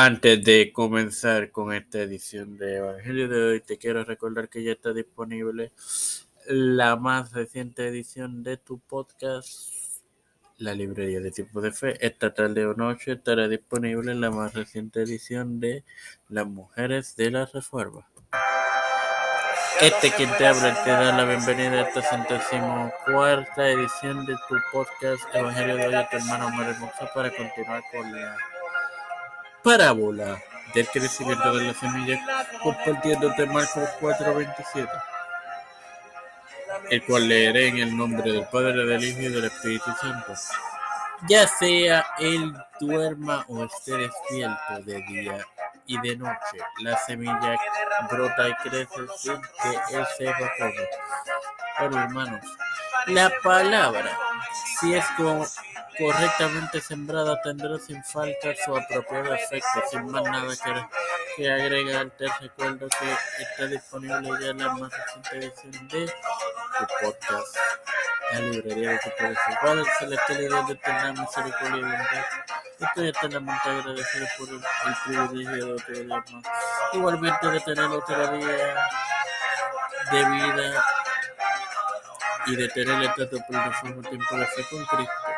Antes de comenzar con esta edición de Evangelio de hoy, te quiero recordar que ya está disponible la más reciente edición de tu podcast, La Librería de Tiempo de Fe. Esta tarde o noche estará disponible la más reciente edición de Las Mujeres de la Reforma. Este quien te habla te da la bienvenida a esta centésimo cuarta edición de tu podcast Evangelio de hoy a tu hermano Mario para continuar con la parábola del crecimiento de la semilla compartiéndote Marcos 4:27, el cual leeré en el nombre del Padre, del Hijo y del Espíritu Santo. Ya sea él duerma o esté despierto de día y de noche, la semilla brota y crece sin que él sepa cómo. Bueno, hermanos, la palabra, si es como correctamente sembrada tendrá sin falta su apropiado efecto. Sin más nada que, agregar, te recuerdo que está disponible ya la más reciente edición de tu podcast, la librería de tu podcast. Padre celestial Dios de eterna misericordia y bondad. Estoy eternamente agradecido por el, privilegio de otro día. Igualmente de tener otro día de vida y de tener el trato mismo tiempo de fe con Cristo.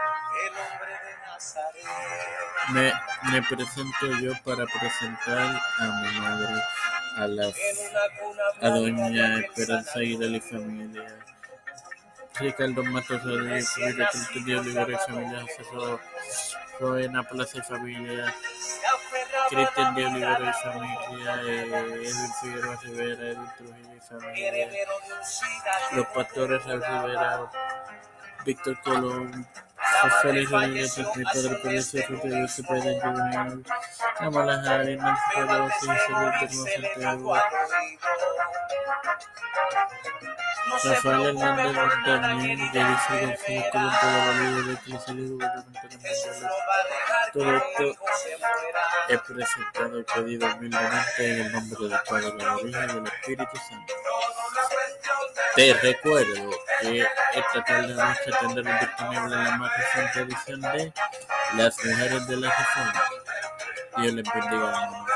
Me, presento yo para presentar a mi madre, a la a doña Esperanza Aguilar y familia, Ricardo Matos Rodríguez, Cristian Olivera y familia, Roena Plaza y familia, Cristian de Olivera y familia, Edwin Figueroa Rivera, Edwin Trujillo y familia, los pastores Rivera, Víctor Colón, Rafael Hernández Iglesia Gubernamental Todo esto es presentado y pedido humildemente en el nombre del Padre, de la Virgen y del Espíritu Santo. Te recuerdo que esta tarde noche tendremos disponible la más reciente edición de Las Mujeres de la Reforma. Dios les bendiga.